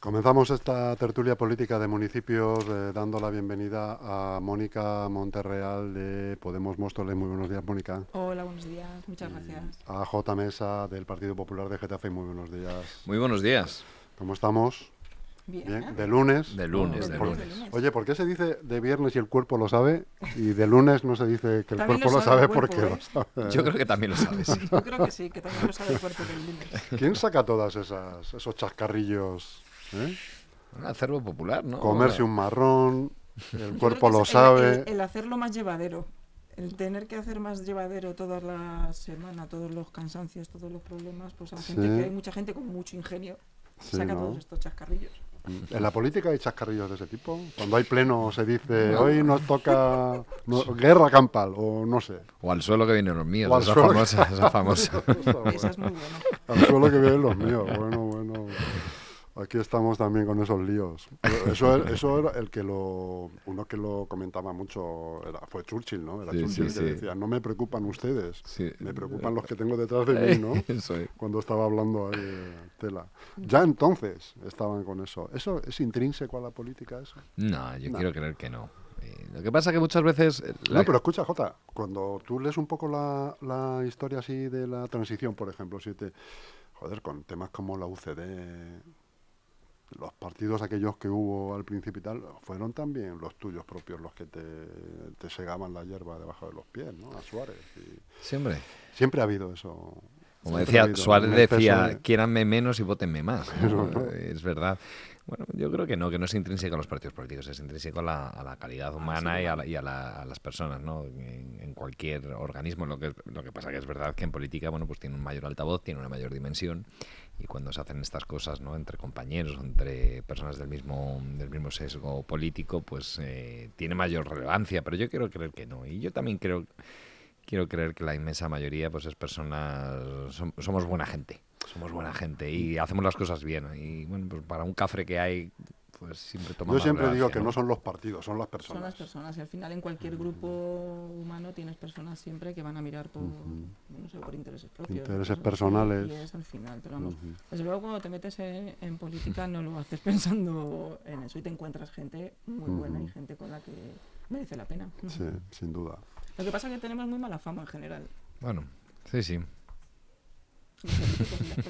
Comenzamos esta tertulia política de municipios eh, dando la bienvenida a Mónica Monterreal de Podemos Móstoles. Muy buenos días, Mónica. Hola, buenos días. Muchas gracias. A J. Mesa del Partido Popular de Getafe. Muy buenos días. Muy buenos días. ¿Cómo estamos? Bien. De lunes. De lunes, de lunes. Oye, ¿por qué se dice de viernes y el cuerpo lo sabe? Y de lunes no se dice que el También cuerpo lo lo sabe sabe cuerpo, porque ¿eh? lo sabe. Yo creo que también lo sabes. Yo creo que sí, que también lo sabe el cuerpo del lunes. ¿Quién saca todas esas esos chascarrillos? Eh? Un acervo popular, ¿no? Comerse un marrón, el cuerpo lo el- sabe. El, el hacerlo más llevadero. El tener que hacer más llevadero toda la semana, todos los cansancios, todos los problemas, pues a la gente Sí. que hay mucha gente con mucho ingenio Sí, saca ¿no? todos estos chascarrillos. ¿En la política hay chascarrillos de ese tipo? Cuando hay pleno se dice, hoy nos toca no- guerra campal, o no sé. O al suelo que vienen los míos, O esa esa famosa. Esa es muy buena. Al suelo que vienen los míos, bueno, bueno. Aquí estamos también con esos líos. Pero eso, era- eso era el que lo... Uno que lo comentaba mucho era, fue Churchill, ¿no? Era Sí, Churchill sí, que sí. decía, no me preocupan ustedes, me preocupan los que tengo detrás de mí, ¿no? Eso es. Cuando estaba hablando ahí de tela. Ya entonces estaban con eso. ¿Eso es intrínseco a la política eso? No, yo No. quiero creer que no. Eh, lo que pasa que muchas veces... eh, la- No, pero escucha, Jota, cuando tú lees un poco la, la historia así de la transición, por ejemplo, si te, joder, con temas como la UCD, los partidos aquellos que hubo al principio y tal, fueron también los tuyos propios los que te, te segaban la hierba debajo de los pies, ¿no? A Suárez. y hombre. siempre ha habido eso. Como decía, Suárez decía, quiéranme menos y votenme más. Es verdad. Bueno, yo creo que no, que no es intrínseco a los partidos políticos, es intrínseco a la, a la calidad humana y, a, la- y a, la- a las personas, ¿no? En, en cualquier organismo. Lo que, lo que pasa que es verdad que en política, bueno, pues tiene un mayor altavoz, tiene una mayor dimensión y cuando se hacen estas cosas, ¿no? Entre compañeros, entre personas del mismo, del mismo sesgo político, pues eh, tiene mayor relevancia, pero yo quiero creer que no. Y yo también creo quiero creer que la inmensa mayoría pues es personas som- somos buena gente somos buena gente y hacemos las cosas bien y bueno pues para un cafre que hay pues siempre Yo siempre digo que no son los partidos, son las Son personas. las personas y al final en cualquier grupo humano tienes personas siempre que van a mirar por, no sé, por intereses propios. Intereses así, personales. Y es al final, pero vamos, Ujú. desde luego cuando te metes en, en política no lo haces pensando en eso y te encuentras gente muy buena y Ujú. gente con la que merece la pena. Sí, sin duda. Lo que pasa es que tenemos muy mala fama en general. bueno sí sí.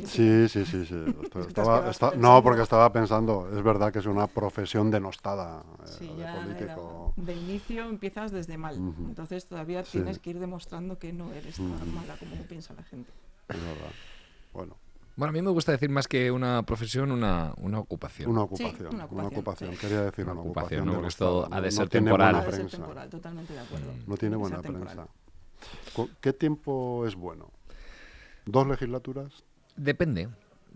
Sí, sí, sí, estaba- no, porque estaba pensando, es verdad que es una profesión denostada eh, Sí, de ya era- político. de inicio empiezas desde mal. Entonces todavía Sí. tienes que ir demostrando que no eres tan mala como piensa la gente. Es verdad. Bueno, bueno a mí me gusta decir más que una profesión una, una ocupación una ocupación. una una ocupación, ocupación. sí. Quería decir Una una ocupación, ocupación. ¿no? esto ha de No ser tiene temporal. buena Ha de ser prensa. temporal, totalmente de acuerdo. No tiene buena prensa. ¿Qué tiempo es bueno? ¿Dos legislaturas? depende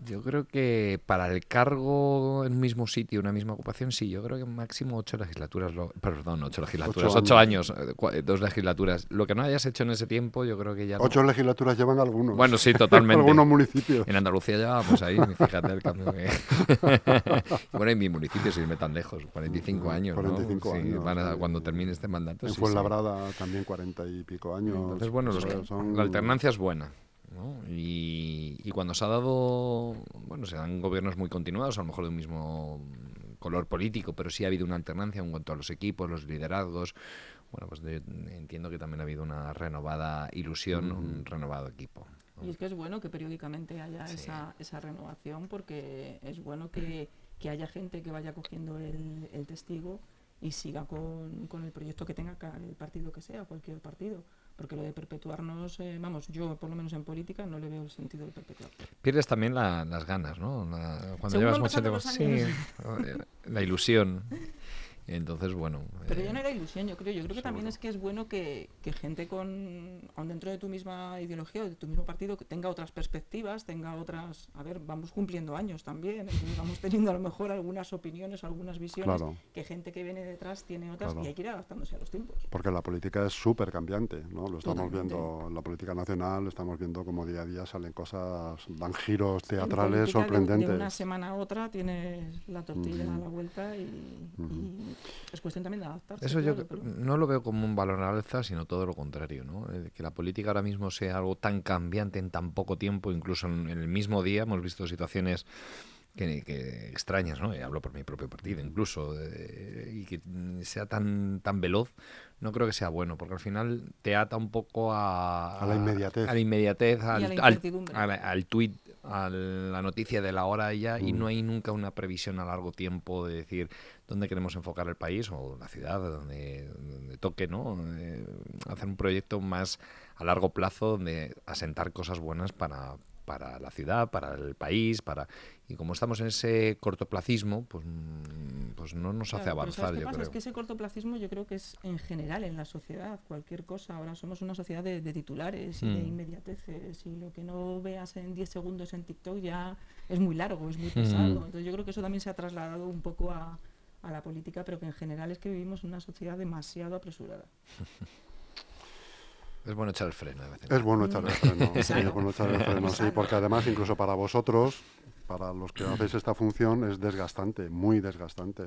yo creo que para el cargo en un mismo sitio, una misma ocupación, sí, yo creo que máximo ocho legislaturas, lo- perdón, ocho legislaturas, Ocho ocho, años, eh, eh, dos legislaturas. Lo que no hayas hecho en ese tiempo, yo creo que ya no. Ocho legislaturas llevan algunos. Bueno, sí, totalmente. algunos municipios. En Andalucía ya vamos ahí, fíjate el cambio que... bueno, en mi municipio, sin irme tan lejos, 45 años, 45 ¿no? Sí, años, van a- sí, cuando termine este mandato, En sí, sí. Fuenlabrada también cuarenta y pico años. Entonces, bueno, los son- la alternancia es buena. ¿No? Y, y cuando se ha dado, bueno, se dan gobiernos muy continuados, a lo mejor de un mismo color político, pero sí ha habido una alternancia en cuanto a los equipos, los liderazgos. Bueno, pues de- entiendo que también ha habido una renovada ilusión, un renovado equipo. ¿no? Y es que es bueno que periódicamente haya Sí. esa, esa renovación porque es bueno que, que haya gente que vaya cogiendo el, el testigo y siga con, con el proyecto que tenga el partido que sea, cualquier partido. Porque lo de perpetuarnos, eh, vamos, yo por lo menos en política no le veo el sentido de perpetuar. Pierdes también la- las ganas, ¿no? La- cuando Según llevas mucho tiempo. Sí, la ilusión. Entonces, bueno. Pero eh, ya no era ilusión, yo creo. Yo creo que también es que es bueno que, que gente con, aun dentro de tu misma ideología o de tu mismo partido, que tenga otras perspectivas, tenga otras... A ver, vamos cumpliendo años también, vamos teniendo a lo mejor algunas opiniones, algunas visiones, Claro. que gente que viene detrás tiene otras Claro. y hay que ir adaptándose a los tiempos. Porque la política es súper cambiante, ¿no? Lo estamos Totalmente. viendo en la política nacional, estamos viendo como día a día salen cosas, dan giros teatrales de- sorprendentes. De, una semana a otra tienes la tortilla a la vuelta y es cuestión también de adaptarse. Eso yo pero- no lo veo como un valor al alza, sino todo lo contrario, ¿no? El que la política ahora mismo sea algo tan cambiante en tan poco tiempo, incluso en, en el mismo día, hemos visto situaciones que, que extrañas, ¿no? Y hablo por mi propio partido incluso, eh, y que sea tan, tan veloz, no creo que sea bueno, porque al final te ata un poco a, A la inmediatez. A la inmediatez, a al, la al, al, al tuit, a la noticia de la hora ya, y Mm. no hay nunca una previsión a largo tiempo de decir dónde queremos enfocar el país o la ciudad, donde, donde toque, ¿no? Eh, hacer un proyecto más a largo plazo donde asentar cosas buenas para, para la ciudad, para el país, para y como estamos en ese cortoplacismo, pues, mm, pues no nos hace Claro, pero avanzar, ¿sabes qué yo pasa? creo. Es que ese cortoplacismo yo creo que es en general en la sociedad, cualquier cosa. Ahora somos una sociedad de, de titulares y de Mm. inmediateces y lo que no veas en 10 segundos en TikTok ya es muy largo, es muy Mm. pesado. Entonces yo creo que eso también se ha trasladado un poco a, a la política, pero que en general es que vivimos en una sociedad demasiado apresurada. Es bueno echar el freno de vez en Es bueno echar el freno, sí, es bueno echar el freno, sí, porque además incluso para vosotros, para los que hacéis esta función, es desgastante, muy desgastante.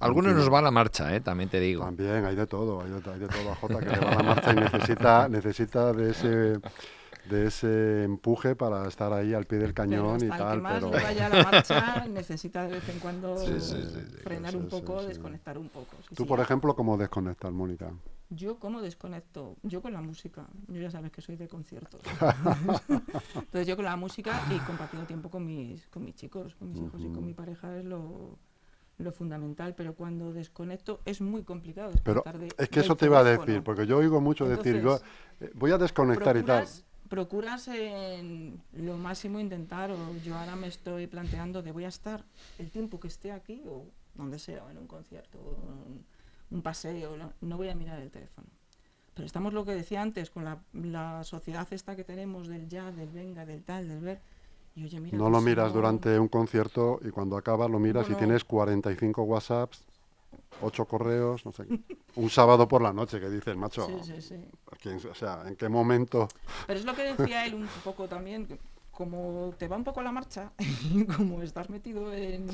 Algunos nos va a la marcha, ¿eh? también te digo. También hay de todo, hay de, hay de todo a Jota que le va a la marcha y necesita, necesita de ese de ese empuje para estar ahí al pie del Pero cañón y tal, que más pero le vaya a la marcha necesita de vez en cuando Sí, sí, sí, sí. frenar Sí, un poco, sí. desconectar un poco. sí, tú sí. por ejemplo cómo desconectas, Mónica. Yo cómo desconecto, yo con la música, yo ya sabes que soy de conciertos. Entonces yo con la música y compartiendo tiempo con mis, con mis chicos, con mis hijos y con mi pareja es lo, lo fundamental, pero cuando desconecto es muy complicado. Pero desconectar de- es que eso te iba a decir, porque yo oigo mucho decir, yo eh, voy a desconectar y tal. Procuras, en lo máximo intentar, o yo ahora me estoy planteando de voy a estar el tiempo que esté aquí o donde sea, o en un concierto, o en un paseo, no, no voy a mirar el teléfono. Pero estamos lo que decía antes, con la, la sociedad esta que tenemos del ya, del venga, del tal, del ver. Y oye, mira, No lo si miras no- durante un concierto y cuando acabas lo miras y Bueno. tienes 45 WhatsApps, 8 correos, no sé. Un sábado por la noche que dices, macho, Sí, sí, sí. ¿a quién- o sea, ¿en qué momento? Pero es lo que decía él un poco también, como te va un poco la marcha, y como estás metido en,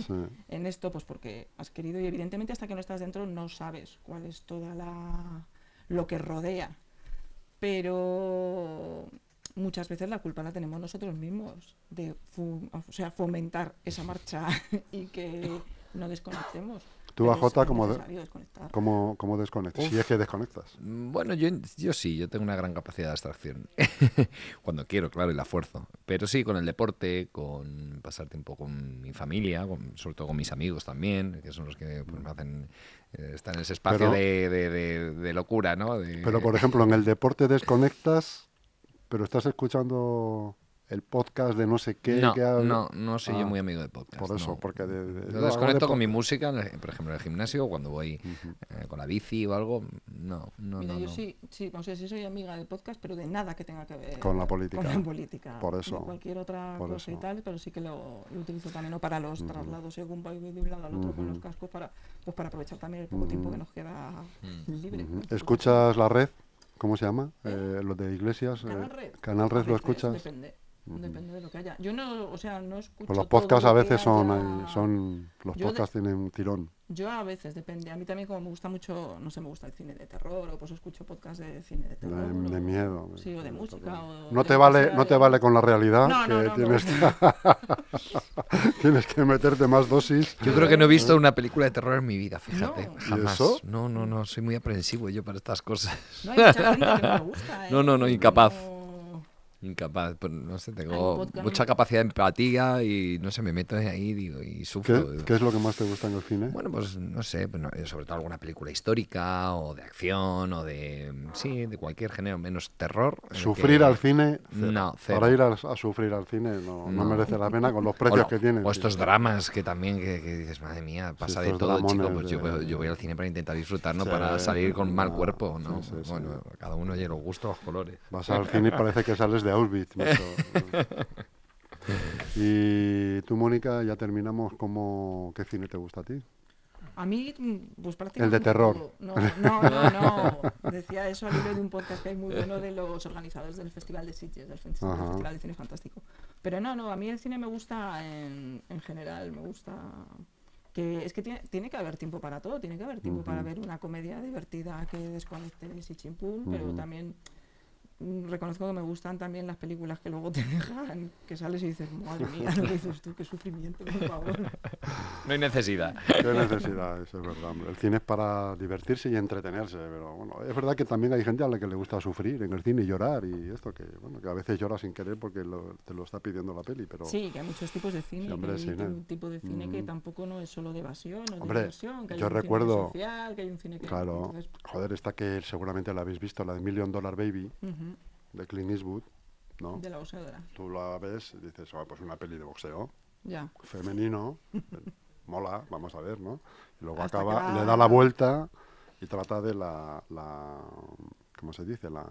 en esto, pues porque has querido y evidentemente hasta que no estás dentro no sabes cuál es toda la lo que rodea. Pero muchas veces la culpa la tenemos nosotros mismos de o sea, fomentar esa marcha y que no desconectemos. Tú, AJ, es como de-. ¿Cómo, cómo desconectas? Si es que desconectas. Mm, Bueno, yo, yo sí, yo tengo una gran capacidad de abstracción. Cuando quiero, claro, y la fuerzo. Pero sí, con el deporte, con pasar tiempo con mi familia, con- sobre todo con mis amigos también, que son los que pues, me hacen eh, estar en ese espacio Pero- de, de- de- de locura, ¿no? De- Pero, por ejemplo, en el deporte desconectas, pero estás escuchando el podcast de no sé qué. no, que no, no soy Ah, yo muy amigo de podcast. Por eso, no. porque... De, de- hago desconecto con mi música, por ejemplo, en el gimnasio, cuando voy eh, con la bici o algo. No, no, Mira, no. yo no. sí, sí, no sé si soy amiga del podcast, pero de nada que tenga que ver Con la política. Con la política. Por eso, De cualquier otra por cosa y tal, pero sí que lo, lo utilizo también ¿no? para los traslados según voy de un lado al otro con los cascos para, pues para aprovechar también el poco tiempo que nos queda libre. Ujú. ¿Escuchas la red? ¿Cómo se llama? Eh, lo de Iglesias. Canal eh, Red. Canal Red lo escuchas. Depende. Depende de lo que haya. Yo no, o sea, no escucho. Pues los podcasts a veces son, haya- son los Yo de- podcasts tienen un tirón. Yo a veces, depende. A mí también como me gusta mucho, no sé, me gusta el cine de terror, o pues escucho podcasts de cine de De, terror. de o- miedo. Sí, o de música. O No de te vale, no te de- vale con la realidad, No, que no, no, tienes, no. que tienes que meterte más dosis. Yo creo que no he visto una película de terror en mi vida, fíjate. No. ¿Y Jamás. eso? No, no, no, soy muy aprensivo yo para estas cosas. No, hay mucha gente que no le gusta. ¿eh? No, no, no, incapaz. Incapaz, pues, no sé, tengo mucha capacidad de empatía y no sé, me meto ahí digo, y sufro. ¿Qué, qué es lo que más te gusta en el cine? Bueno, pues no sé, pues, no, eh, sobre todo alguna película histórica o de acción o de, sí, de cualquier género, menos terror. Sufrir que- al cine, cero. No, cero. Para ir a, a sufrir al cine no, no No. merece la pena con los precios lo- que tienen. o estos dramas que también, que, que dices, madre mía, pasa de todo, chico, pues yo, de- voy- yo voy al cine para intentar disfrutar, no Sí, para salir con mal no, cuerpo, ¿no? sí, sí, sí. bueno, cada uno oye los gustos, los colores. Vas al cine y parece que sales de Auschwitz. macho. y tú, Mónica, ya terminamos. ¿cómo, ¿Qué cine te gusta a ti? A mí, mm, pues prácticamente. terror. todo. No, no, no, no. Decía eso al hilo de un podcast que hay muy bueno de los organizadores del Festival de Sitges, del, Fe- del. Festival de Cine Fantástico. Pero no, no, a mí el cine me gusta en, en general, me gusta. Que es que tiene, tiene que haber tiempo para todo, tiene que haber tiempo para ver una comedia divertida que desconectes y chimpún, pero también reconozco que me gustan también las películas que luego te dejan, que sales y dices, madre mía, lo dices tú, qué sufrimiento, por favor. No hay necesidad. Qué necesidad, eso es verdad. hombre. El cine es para divertirse y entretenerse, pero bueno, es verdad que también hay gente a la que le gusta sufrir en el cine y llorar y esto que, bueno, que a veces llora sin querer porque lo- te lo está pidiendo la peli, pero Sí, que hay muchos tipos de cine, Sí, hombre, que hay cine. un tipo de cine que Mm. tampoco no es solo de evasión o de diversión, que hay yo un recuerdo- cine social, que hay un cine que... claro, entonces, joder, esta que seguramente la habéis visto, la de Million Dollar Baby, de Clint Eastwood, ¿no? de la boxeadora, Tú la ves y dices, oh, pues una peli de boxeo, ya. femenino, mola, vamos a ver, ¿no? Y luego Hasta acaba, le da la vuelta y trata de la, la ¿cómo se dice? La...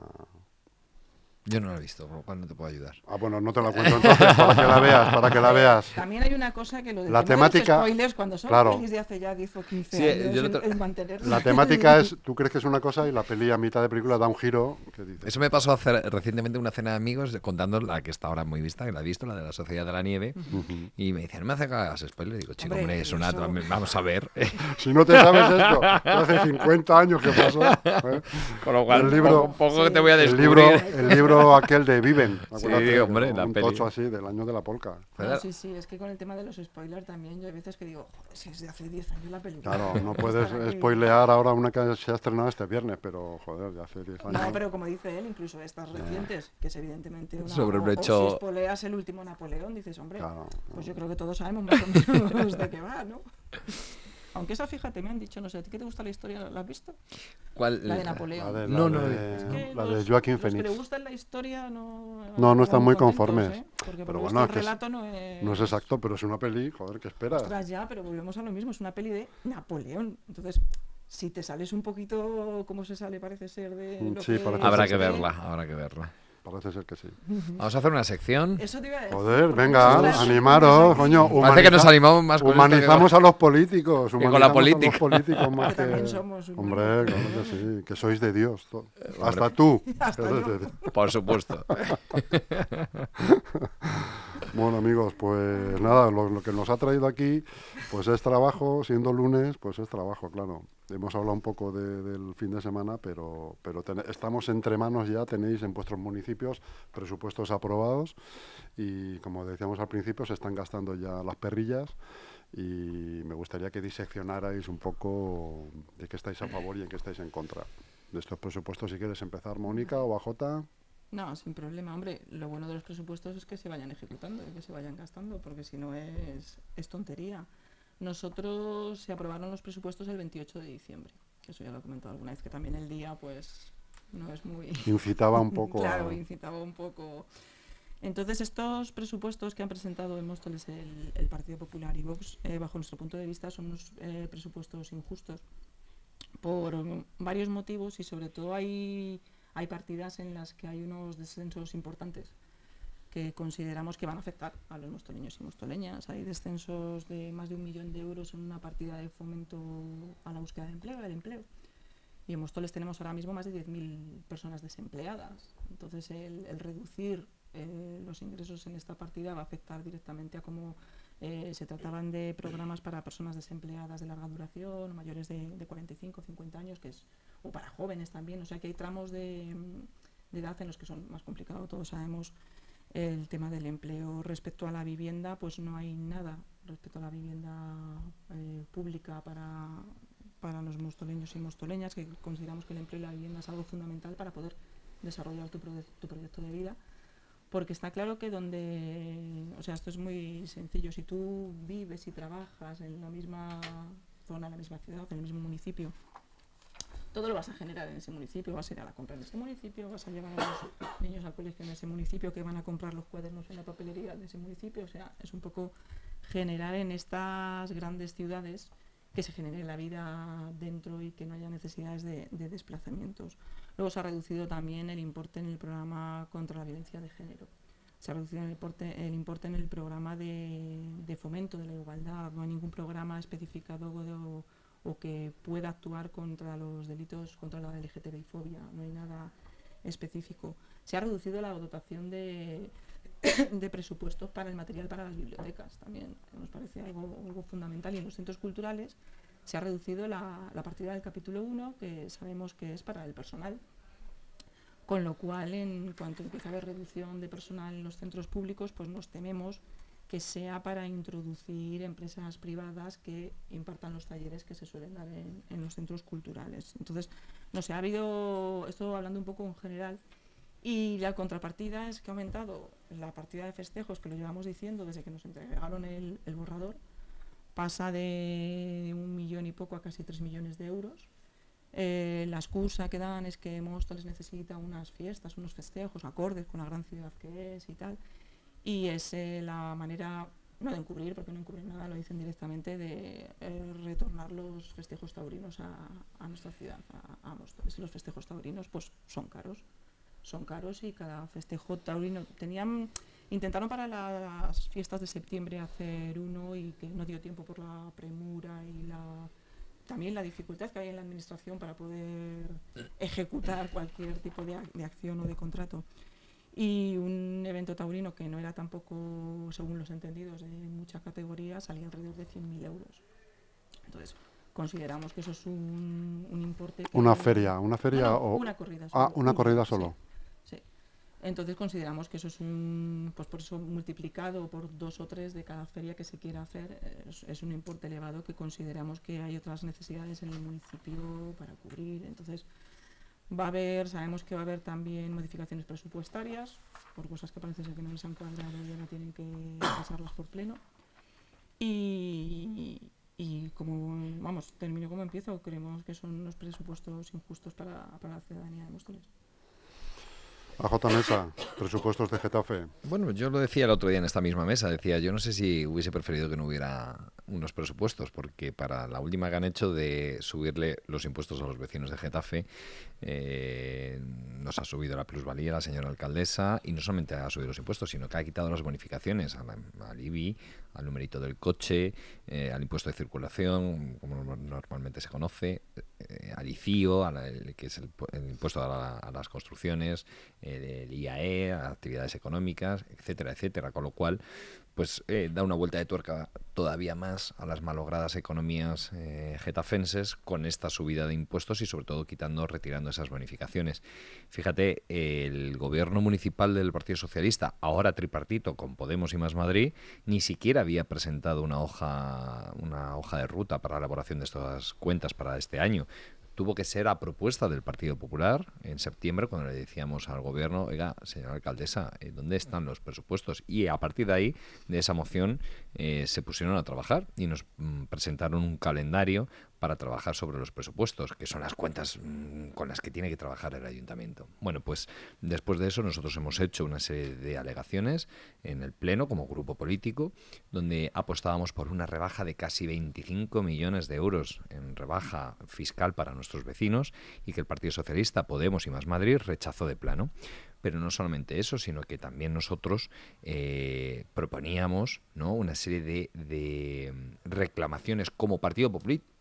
Yo no lo he visto, con lo cual no te puedo ayudar. Ah, bueno, no te la cuento entonces, para que la veas, para que la veas. También hay una cosa que lo del La de los temática- spoilers, cuando son claro. pelis de hace ya 10 o 15 Sí, años, yo lo el- te- el mantenerlo- La temática es, tú crees que es una cosa y la peli a mitad de película da un giro que dices, Eso me pasó hace, recientemente en una cena de amigos de- contando la que está ahora muy vista, que la he visto, la de la Sociedad de la Nieve. ujú. Y me decían, no me hace que hagas spoiler. Digo, chico, Hombre, hombre, es una. eso- Vamos a ver. si no te sabes esto, que hace 50 años que pasó, ¿eh? Con lo cual, El libro- poco, poco que Sí. te voy a el descubrir. libro, el libro aquel de Viven, Sí, acuérdate, hombre, la un peli. tocho así del año de la polca. No, sí, sí, es que con el tema de los spoilers también, yo hay veces que digo, joder, si es de hace 10 años la película. Claro, no puedes spoilear ahora una que se ha estrenado este viernes, pero joder, ya hace 10 años. No, pero como dice él, incluso estas recientes, que es evidentemente una... Sobre un hecho- si spoileas el último Napoleón, dices, hombre, Claro, pues yo creo que todos sabemos más o menos de qué va, ¿no? Aunque esa, fíjate, me han dicho, no sé, ¿a ti qué te gusta la historia? ¿La has visto? ¿Cuál? La de la Napoleón. de, No, la no, de, Es que la los- de Joaquín los que Phoenix. le gusta la historia no... No, no están muy conformes. ¿eh? Porque Pero por bueno, que el es- relato no es... No es exacto, pero es una peli, joder, ¿qué esperas? Ostras, ya, pero volvemos a lo mismo, es una peli de Napoleón. Entonces, si te sales un poquito como se sale, parece ser de. Mm, lo sí, parece Habrá que verla, habrá que verla. Parece ser que sí. Vamos a hacer una sección. Eso te iba a decir. Joder, venga, animaros, coño. Parece que nos animamos más con Humanizamos a los políticos. con la humanizamos política. A los políticos más Que que... también somos Hombre, claro que sí, que sois de Dios. to- hombre. Hasta tú. Hasta. Por supuesto. Bueno, amigos, pues nada, lo, que nos ha traído aquí, pues es trabajo, siendo lunes, pues es trabajo, claro. Hemos hablado un poco de- del fin de semana, pero, pero estamos entre manos ya, tenéis en vuestros municipios presupuestos aprobados y como decíamos al principio, se están gastando ya las perrillas y me gustaría que diseccionarais un poco de qué estáis a favor y en qué estáis en contra de estos presupuestos. Si quieres empezar, Mónica o AJ. No, sin problema. Hombre, lo bueno de los presupuestos es que se vayan ejecutando y que se vayan gastando, porque si no es, es tontería. Nosotros se aprobaron los presupuestos el 28 de diciembre. Eso ya lo he comentado alguna vez, que también el día, pues, no es muy. Incitaba un poco claro, a... incitaba un poco. Entonces, estos presupuestos que han presentado en Móstoles el, el Partido Popular y Vox, eh, bajo nuestro punto de vista, son unos eh, presupuestos injustos por varios motivos y sobre todo hay, hay partidas en las que hay unos descensos importantes que consideramos que van a afectar a los mostoleños y mostoleñas. Hay descensos de más de un millón de euros en una partida de fomento a la búsqueda de empleo, del empleo. Y en Móstoles tenemos ahora mismo más de 10.000 personas desempleadas. Entonces, el, reducir eh, los ingresos en esta partida va a afectar directamente a cómo eh, se trataban de programas para personas desempleadas de larga duración, mayores de, de 45 50 años, que es, o para jóvenes también. O sea que hay tramos de, de edad en los que son más complicados. Todos sabemos el tema del empleo. Respecto a la vivienda, pues no hay nada respecto a la vivienda eh, pública para, para los mostoleños y mostoleñas, que consideramos que el empleo y la vivienda es algo fundamental para poder desarrollar tu, proye- tu proyecto de vida. Porque está claro que donde, o sea, esto es muy sencillo, si tú vives y trabajas en la misma zona, en la misma ciudad, en el mismo municipio, todo lo vas a generar en ese municipio, vas a ir a la compra en ese municipio, vas a llevar a los niños al colegio en ese municipio, que van a comprar los cuadernos en la papelería de ese municipio, o sea, es un poco generar en estas grandes ciudades que se genere la vida dentro y que no haya necesidades de, de desplazamientos. Luego se ha reducido también el importe en el programa contra la violencia de género. Se ha reducido el importe, en el programa de, de fomento de la igualdad. No hay ningún programa especificado o, o que pueda actuar contra los delitos contra la LGTBI-fobia. No hay nada específico. Se ha reducido la dotación de, de presupuestos para el material para las bibliotecas también, que nos parece algo, algo fundamental. Y en los centros culturales se ha reducido la, la partida del capítulo 1, que sabemos que es para el personal, Con lo cual, en cuanto empieza a haber reducción de personal en los centros públicos, pues nos tememos que sea para introducir empresas privadas que impartan los talleres que se suelen dar en, los centros culturales. Entonces, no sé, ha habido, esto hablando un poco en general, y la contrapartida es que ha aumentado la partida de festejos, que lo llevamos diciendo desde que nos entregaron el, borrador, pasa de un millón y poco a casi tres millones de euros. Eh, la excusa que dan es que Móstoles necesita unas fiestas, unos festejos acordes con la gran ciudad que es y tal y es eh, la manera, no de encubrir, porque no encubren nada, lo dicen directamente, de eh, retornar los festejos taurinos a, nuestra ciudad, a, a Los festejos taurinos pues son caros, son caros y cada festejo taurino tenían intentaron para las fiestas de septiembre hacer uno y que no dio tiempo por la premura y la también la dificultad que hay en la administración para poder ejecutar cualquier tipo de, de acción o de contrato y un evento taurino que no era tampoco, según los entendidos, de mucha categoría, salía alrededor de 100.000 euros. Entonces, consideramos que eso es un, un importe... ¿Una feria? ¿Una feria o...? Una corrida ah, solo. Ah, una corrida solo. Sí, Entonces consideramos que eso es un, pues por eso multiplicado por dos o tres de cada feria que se quiera hacer, es, es, un importe elevado que consideramos que hay otras necesidades en el municipio para cubrir. Entonces, Va a haber, sabemos que va a haber también modificaciones presupuestarias, por cosas que parece ser que no les han cuadrado y ahora tienen que pasarlas por pleno. Y, y como, vamos, termino como empiezo, creemos que son unos presupuestos injustos para, para la ciudadanía de Móstoles. A J. Mesa, presupuestos de Getafe. Bueno, yo lo decía el otro día en esta misma mesa, decía, yo no sé si hubiese preferido que no hubiera unos presupuestos, porque para la última que han hecho de subirle los impuestos a los vecinos de Getafe, eh, nos ha subido la plusvalía la señora alcaldesa y no solamente ha subido los impuestos, sino que ha quitado las bonificaciones al IBI, al numerito del coche, eh, al impuesto de circulación, como normalmente se conoce, eh, al ICIO, que es el, impuesto a, las construcciones, eh, el IAE, actividades económicas, etcétera, etcétera. Con lo cual, pues eh, da una vuelta de tuerca todavía más a las malogradas economías eh, getafenses con esta subida de impuestos y sobre todo quitando, retirando esas bonificaciones. Fíjate, el gobierno municipal del Partido Socialista, ahora tripartito con Podemos y Más Madrid, ni siquiera había presentado una hoja, una hoja de ruta para la elaboración de estas cuentas para este año tuvo que ser a propuesta del Partido Popular en septiembre cuando le decíamos al gobierno, oiga, señora alcaldesa, eh, ¿dónde están los presupuestos? Y a partir de ahí, de esa moción, eh, se pusieron a trabajar y nos mm, presentaron un calendario para trabajar sobre los presupuestos, que son las cuentas mm, con las que tiene que trabajar el ayuntamiento. Bueno, pues después de eso nosotros hemos hecho una serie de alegaciones en el Pleno como grupo político, donde apostábamos por una rebaja de casi 25 millones de euros en rebaja fiscal para nuestros vecinos y que el Partido Socialista, Podemos y Más Madrid rechazó de plano. Pero no solamente eso, sino que también nosotros eh, proponíamos ¿no? una serie de, de reclamaciones como partido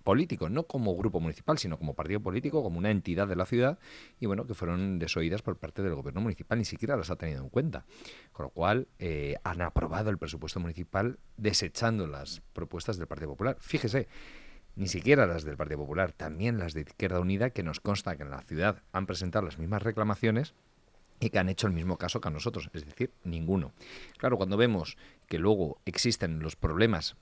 político, no como grupo municipal, sino como partido político, como una entidad de la ciudad, y bueno, que fueron desoídas por parte del gobierno municipal, ni siquiera las ha tenido en cuenta. Con lo cual, eh, han aprobado el presupuesto municipal desechando las propuestas del Partido Popular. Fíjese, ni siquiera las del Partido Popular, también las de Izquierda Unida, que nos consta que en la ciudad han presentado las mismas reclamaciones, y que han hecho el mismo caso que a nosotros, es decir, ninguno. Claro, cuando vemos que luego existen los problemas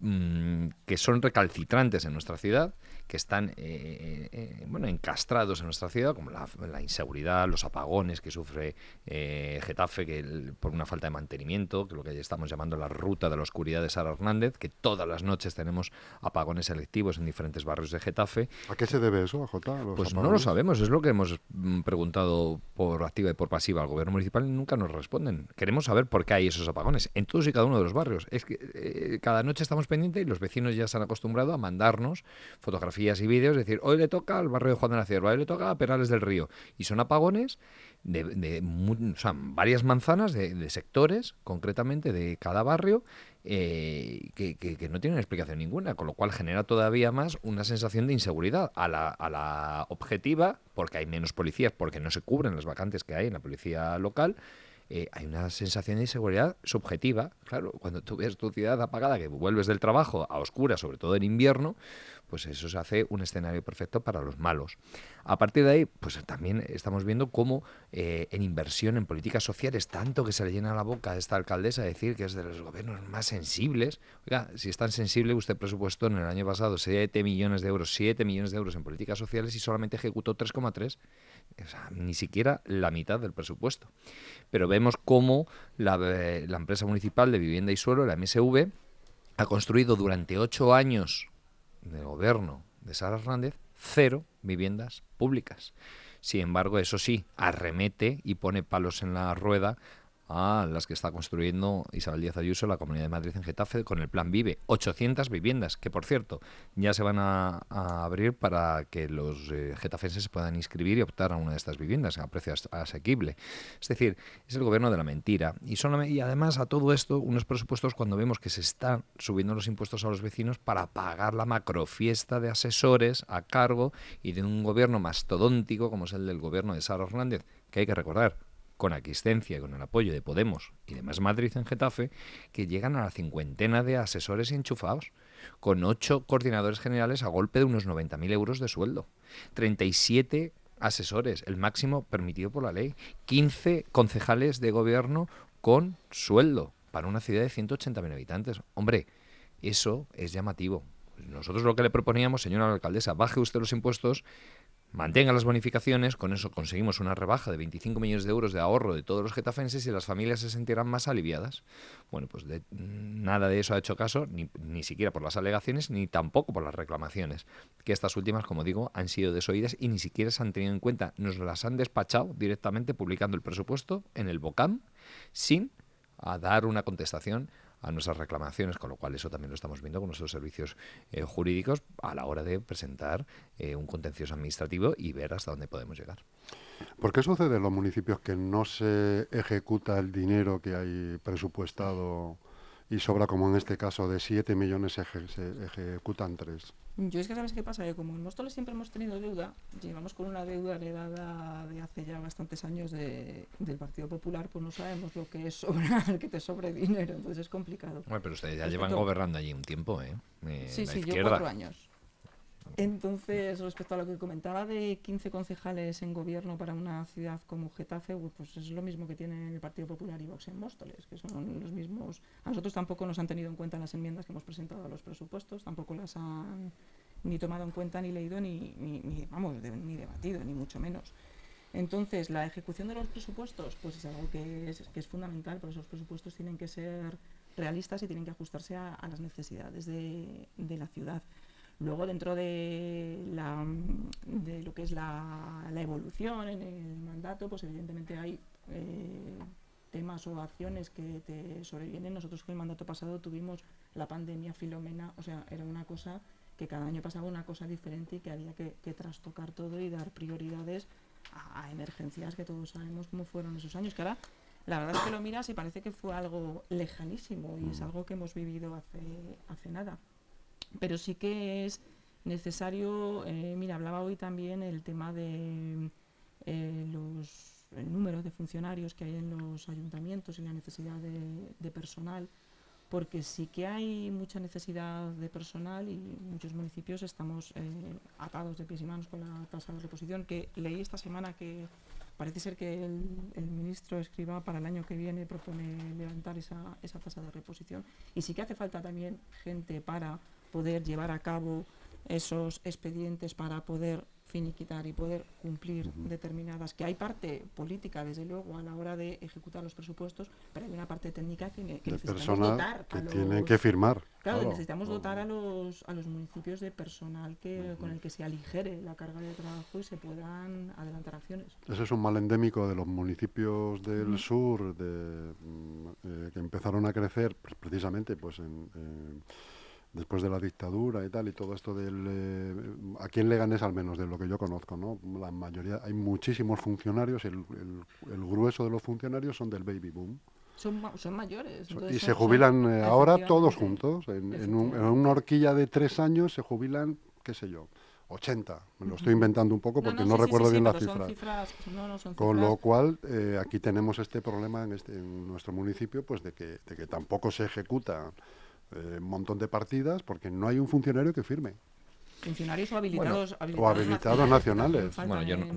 mm, que son recalcitrantes en nuestra ciudad, que están eh, eh, eh, bueno, encastrados en nuestra ciudad, como la, inseguridad, los apagones que sufre Getafe que por una falta de mantenimiento, que lo que estamos llamando la ruta de la oscuridad de Sara Hernández, que todas las noches tenemos apagones selectivos en diferentes barrios de Getafe. ¿A qué se debe eso, Jota? Pues no lo sabemos, es lo que hemos mm, preguntado por activa y por pasiva al gobierno municipal y nunca nos responden. Queremos saber por qué hay esos apagones en todos y cada uno de los barrios. Es que cada noche estamos pendientes y los vecinos ya se han acostumbrado a mandarnos fotografías y vídeos, decir, hoy le toca al barrio de Juan de la Cierva, hoy le toca a Perales del Río. Y son apagones de, varias manzanas de, sectores, concretamente de cada barrio, eh, que, no tienen explicación ninguna, con lo cual genera todavía más una sensación de inseguridad a la, a la objetiva, porque hay menos policías, porque no se cubren las vacantes que hay en la policía local, eh, hay una sensación de inseguridad subjetiva. Claro, cuando tú ves tu ciudad apagada, que vuelves del trabajo a oscuras, sobre todo en invierno, pues eso se hace un escenario perfecto para los malos. A partir de ahí, pues también estamos viendo cómo eh, en inversión, en políticas sociales, tanto que se le llena la boca a esta alcaldesa decir que es de los gobiernos más sensibles. Oiga, si es tan sensible, usted presupuestó en el año pasado 7 millones de euros, 7 millones de euros en políticas sociales y solamente ejecutó 3,3. Ni siquiera la mitad del presupuesto. Pero vemos cómo la, eh, empresa municipal de vivienda y suelo, la MSV, ha construido durante ocho años del gobierno de Sara Hernández cero viviendas públicas. Sin embargo, eso sí, arremete y pone palos en la rueda a las que está construyendo Isabel Díaz Ayuso, la Comunidad de Madrid en Getafe, con el Plan Vive. 800 viviendas, que por cierto, ya se van a, abrir para que los eh, getafenses se puedan inscribir y optar a una de estas viviendas a precio asequible. Es decir, es el gobierno de la mentira. Y, y además a todo esto, unos presupuestos cuando vemos que se están subiendo los impuestos a los vecinos para pagar la macrofiesta de asesores a cargo y de un gobierno mastodóntico como es el del gobierno de Sara Hernández, que hay que recordar, con aquiescencia y con el apoyo de Podemos y de Más Madrid en Getafe, que llegan a la cincuentena de asesores enchufados, con ocho coordinadores generales a golpe de unos 90.000 euros de sueldo, 37 asesores, el máximo permitido por la ley, 15 concejales de gobierno con sueldo para una ciudad de 180.000 habitantes. Hombre, eso es llamativo. Nosotros lo que le proponíamos, señora alcaldesa, baje usted los impuestos, mantenga las bonificaciones, con eso conseguimos una rebaja de 25 millones de euros de ahorro de todos los getafenses y las familias se sentirán más aliviadas. Bueno, pues de, nada de eso ha hecho caso, ni, ni, siquiera por las alegaciones, ni tampoco por las reclamaciones, que estas últimas, como digo, han sido desoídas y ni siquiera se han tenido en cuenta. Nos las han despachado directamente publicando el presupuesto en el BOCAM sin a dar una contestación a nuestras reclamaciones, con lo cual eso también lo estamos viendo con nuestros servicios eh, jurídicos a la hora de presentar eh, un contencioso administrativo y ver hasta dónde podemos llegar. ¿Por qué sucede en los municipios que no se ejecuta el dinero que hay presupuestado y sobra, como en este caso, de 7 millones se, ejecutan 3? Yo es que sabes qué pasa, que como en Móstoles siempre hemos tenido deuda, llevamos con una deuda heredada de hace ya bastantes años de, del Partido Popular, pues no sabemos lo que es sobrar, que te sobre dinero, entonces es complicado. Bueno, pero ustedes ya llevan gobernando allí un tiempo, ¿eh? eh sí, sí, yo cuatro años. Entonces, respecto a lo que comentaba de 15 concejales en gobierno para una ciudad como Getafe, pues es lo mismo que tiene el Partido Popular y Vox en Móstoles, que son los mismos. A nosotros tampoco nos han tenido en cuenta las enmiendas que hemos presentado a los presupuestos, tampoco las han ni tomado en cuenta, ni leído, ni, vamos, ni debatido, ni mucho menos. Entonces, la ejecución de los presupuestos, pues es algo que es, fundamental, pero esos presupuestos tienen que ser realistas y tienen que ajustarse a, las necesidades de, de la ciudad. Luego, dentro de, la, de lo que es la, evolución en el mandato, pues evidentemente hay eh, temas o acciones que te sobrevienen. Nosotros con el mandato pasado tuvimos la pandemia Filomena, o sea, era una cosa que cada año pasaba una cosa diferente y que había que, trastocar todo y dar prioridades a, emergencias que todos sabemos cómo fueron esos años. Que ahora, la verdad es que lo miras y parece que fue algo lejanísimo y es algo que hemos vivido hace, hace nada pero sí que es necesario, eh, mira, hablaba hoy también el tema de eh, los, el número de funcionarios que hay en los ayuntamientos y la necesidad de, personal, porque sí que hay mucha necesidad de personal y muchos municipios estamos eh, atados de pies y manos con la tasa de reposición, que leí esta semana que parece ser que el, el, ministro escriba para el año que viene propone levantar esa, esa tasa de reposición y sí que hace falta también gente para poder llevar a cabo esos expedientes para poder finiquitar y poder cumplir determinadas, que hay parte política, desde luego, a la hora de ejecutar los presupuestos, pero hay una parte técnica que, que necesitamos dotar. Que tienen que firmar. Claro, necesitamos dotar a los, a los municipios de personal que, con el que se aligere la carga de trabajo y se puedan adelantar acciones. Ese es un mal endémico de los municipios del sur de, mm, eh, que empezaron a crecer pues, precisamente pues en después de la dictadura y tal, y todo esto del... Eh, a quién le ganes al menos, de lo que yo conozco, ¿no? La mayoría, hay muchísimos funcionarios, el, el, grueso de los funcionarios son del baby boom. Son, son mayores. y se jubilan eh, ahora todos juntos, en, en, una horquilla de tres años se jubilan, qué sé yo, 80. Me lo estoy inventando un poco porque no, sí, sí, recuerdo sí, bien la pero son cifra. cifras, no, no, son Con cifras- lo cual, eh, aquí tenemos este problema en, este, en nuestro municipio, pues de que, de que tampoco se eh, un montón de partidas porque no hay un funcionario que firme. funcionarios o habilitados, o habilitados nacionales. Bueno, yo no,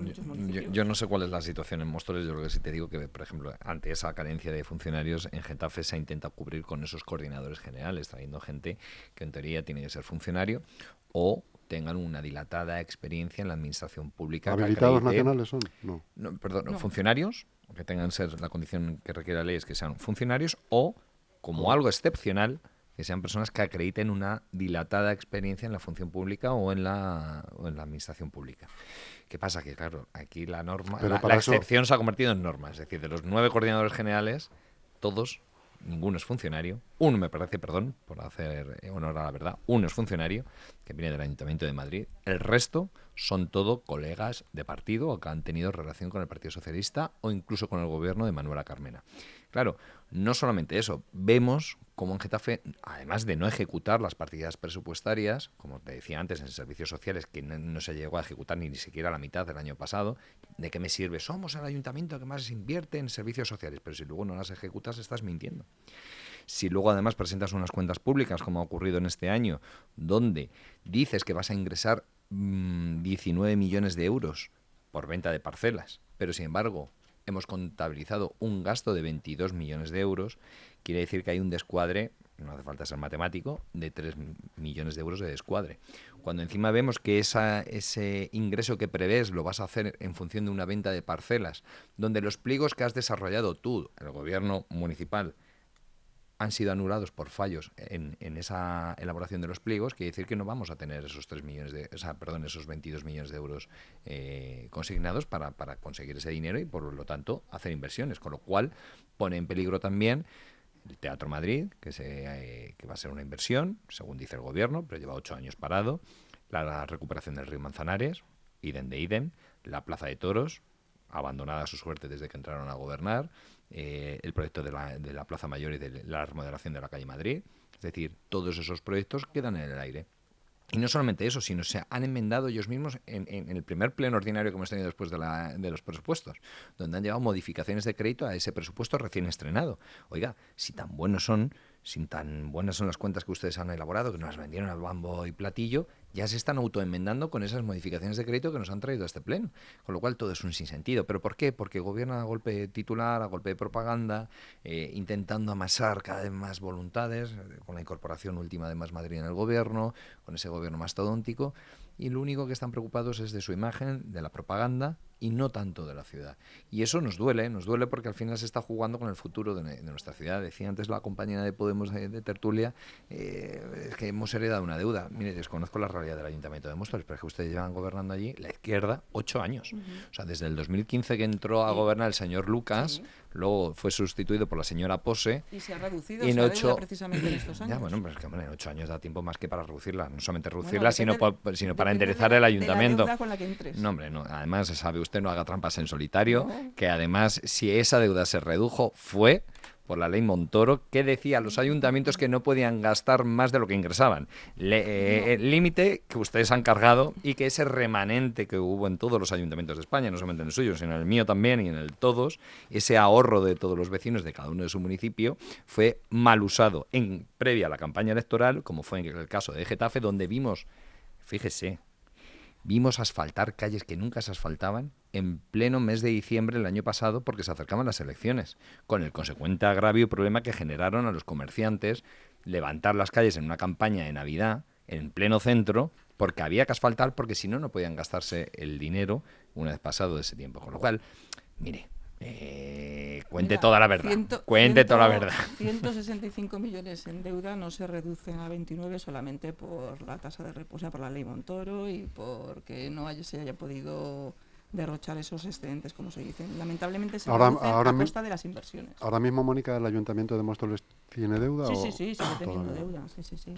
yo- no sé cuál es la situación en Móstoles. Yo creo que sí te digo que, por ejemplo, ante esa carencia de funcionarios, en Getafe se intenta cubrir con esos coordinadores generales, trayendo gente que en teoría tiene que ser funcionario o tengan una dilatada experiencia en la administración pública. ¿Habilitados acredite- nacionales son? No. no, perdón, No. funcionarios, que tengan ser la condición que requiere la ley es que sean funcionarios o, como algo excepcional, que sean personas que acrediten una dilatada experiencia en la función pública o en la, o en la administración pública. ¿Qué pasa? Que, claro, aquí la norma, Pero la, para la eso- excepción se ha convertido en norma. Es decir, de los nueve coordinadores generales, todos, ninguno es funcionario. Uno, me parece, perdón, por hacer honor a la verdad, uno es funcionario, que viene del Ayuntamiento de Madrid. El resto son todo colegas de partido o que han tenido relación con el Partido Socialista o incluso con el gobierno de Manuela Carmena. Claro, no solamente eso, vemos como en Getafe, además de no ejecutar las partidas presupuestarias, como te decía antes, en servicios sociales, que no, se llegó a ejecutar ni siquiera la mitad del año pasado, ¿de qué me sirve? Somos el ayuntamiento que más invierte en servicios sociales, pero si luego no las ejecutas estás mintiendo. Si luego además presentas unas cuentas públicas, como ha ocurrido en este año, donde dices que vas a ingresar mm, 19 millones de euros por venta de parcelas, pero sin embargo hemos contabilizado un gasto de 22 millones de euros, quiere decir que hay un descuadre, no hace falta ser matemático, de 3 millones de euros de descuadre. Cuando encima vemos que ese ingreso que prevés lo vas a hacer en función de una venta de parcelas, donde los pliegos que has desarrollado tú, el gobierno municipal, han sido anulados por fallos en, en esa elaboración de los pliegos, quiere decir que no vamos a tener esos 3 millones de, o sea, perdón, esos 22 millones de euros eh, consignados para, para conseguir ese dinero y por lo tanto hacer inversiones, con lo cual pone en peligro también el Teatro Madrid, que, se, eh, que va a ser una inversión, según dice el gobierno, pero lleva ocho años parado, la, recuperación del río Manzanares, idem de idem, la Plaza de Toros, abandonada a su suerte desde que entraron a gobernar, eh, el proyecto de la, de la Plaza Mayor y de la remodelación de la calle Madrid. Es decir, todos esos proyectos quedan en el aire. Y no solamente eso, sino se han enmendado ellos mismos en, el primer pleno ordinario que hemos tenido después de, la- de los presupuestos, donde han llevado modificaciones de crédito a ese presupuesto recién estrenado. Oiga, si tan buenos son, si tan buenas son las cuentas que ustedes han elaborado, que nos vendieron al bambo y platillo, ya se están autoenmendando con esas modificaciones de crédito que nos han traído a este pleno. Con lo cual todo es un sinsentido. ¿Pero por qué? Porque gobierna a golpe titular, a golpe de propaganda, eh, intentando amasar cada vez más voluntades, eh, con la incorporación última de Más Madrid en el gobierno, con ese gobierno mastodóntico, y lo único que están preocupados es de su imagen, de la propaganda y no tanto de la ciudad. Y eso nos duele, nos duele porque al final se está jugando con el futuro de, de nuestra ciudad. Decía antes la compañera de Podemos de, de Tertulia eh, es que hemos heredado una deuda. Mire, desconozco la realidad del Ayuntamiento de Móstoles, pero es que ustedes llevan gobernando allí la izquierda ocho años. O sea, desde el 2015 que entró a Sí. gobernar el señor Lucas, Sí. luego fue sustituido por la señora Pose, Y se ha reducido Y en ocho- precisamente en estos años. ya, bueno, pero es que hombre, en ocho años da tiempo más que para reducirla. No solamente Bueno, reducirla, sino, depende- pa- sino para enderezar el de la ayuntamiento. deuda con la que entres. No, hombre, no. Además, sabe usted, no haga trampas en solitario, No. que además, si esa deuda se redujo, fue por la ley Montoro, que decía a los ayuntamientos que no podían gastar más de lo que ingresaban. Le- eh, el límite que ustedes han cargado y que ese remanente que hubo en todos los ayuntamientos de España, no solamente en el suyo, sino en el mío también y en el todos, ese ahorro de todos los vecinos de cada uno de su municipio, fue mal usado en previa a la campaña electoral, como fue en el caso de Getafe, donde vimos, fíjese, Vimos asfaltar calles que nunca se asfaltaban en pleno mes de diciembre del año pasado porque se acercaban las elecciones, con el consecuente agravio y problema que generaron a los comerciantes levantar las calles en una campaña de Navidad en pleno centro porque había que asfaltar porque si no no podían gastarse el dinero una vez pasado ese tiempo. Con lo cual, mire, eh, cuente Mira, toda la verdad. ciento- cuente toda la ciento- verdad. 165 millones en deuda no se reducen a 29 solamente por la tasa de reposo, por la ley Montoro y porque no haya, se haya podido derrochar esos excedentes, como se dicen. Lamentablemente se Ahora- ahora a costa de las inversiones. Ahora mismo, Mónica, ¿el Ayuntamiento de Móstoles tiene deuda? Sí, o- sí, sí, sigue teniendo deuda, sí, sí, sí.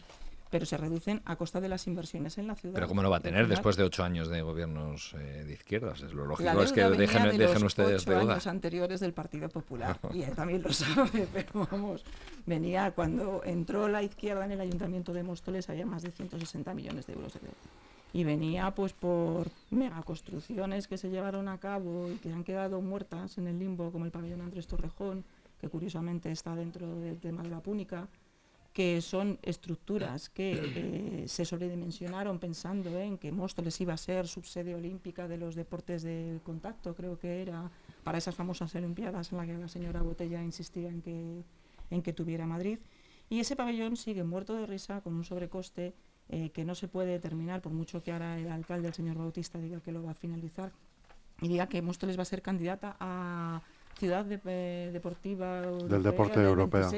Pero se reducen a costa de las inversiones en la ciudad. Pero ¿cómo no va a tener después de ocho años de gobiernos eh, de izquierdas? Es lo lógico es que dejen, de dejen ustedes ocho deuda. años anteriores del Partido Popular y él también lo sabe, pero vamos, venía cuando entró la izquierda en el Ayuntamiento de Móstoles había más de 160 millones de euros de deuda. y venía pues por megaconstrucciones que se llevaron a cabo y que han quedado muertas en el limbo, como el pabellón Andrés Torrejón, que curiosamente está dentro del tema de la púnica, que son estructuras que eh, se sobredimensionaron pensando en que Móstoles iba a ser subsede olímpica de los deportes de contacto, creo que era, para esas famosas Olimpiadas en las que la señora Botella insistía en que, en que tuviera Madrid. Y ese pabellón sigue muerto de risa, con un sobrecoste eh, que no se puede terminar, por mucho que ahora el alcalde, el señor Bautista, diga que lo va a finalizar y diga que Móstoles va a ser candidata a ciudad eh, deportiva del deporte europeo.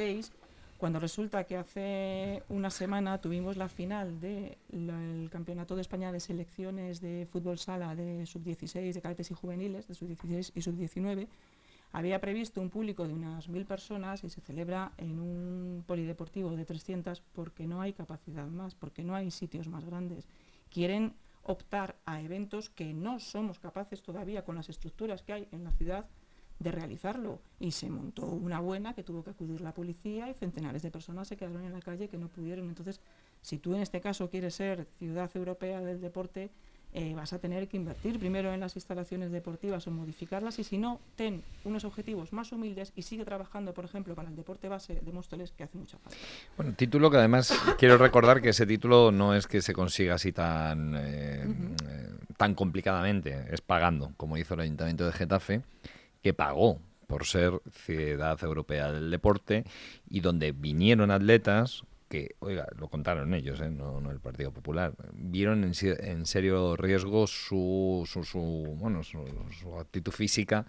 Cuando resulta que hace una semana tuvimos la final del Campeonato de España de Selecciones de Fútbol Sala de sub-16, de cadetes y juveniles, de sub-16 y sub-19, había previsto un público de unas mil personas y se celebra en un polideportivo de 300 porque no hay capacidad más, porque no hay sitios más grandes. Quieren optar a eventos que no somos capaces todavía con las estructuras que hay en la ciudad de realizarlo. Y se montó una buena que tuvo que acudir la policía y centenares de personas se quedaron en la calle que no pudieron. Entonces, si tú en este caso quieres ser ciudad europea del deporte, eh, vas a tener que invertir primero en las instalaciones deportivas o modificarlas y si no, ten unos objetivos más humildes y sigue trabajando, por ejemplo, para el deporte base de Móstoles, que hace mucha falta. Bueno, título que además quiero recordar que ese título no es que se consiga así tan, eh, eh, tan complicadamente, es pagando, como hizo el Ayuntamiento de Getafe, que pagó por ser ciudad europea del deporte y donde vinieron atletas que, oiga, lo contaron ellos, ¿eh? no, no, el Partido Popular, vieron en, en serio riesgo su, su, su bueno, su, su, actitud física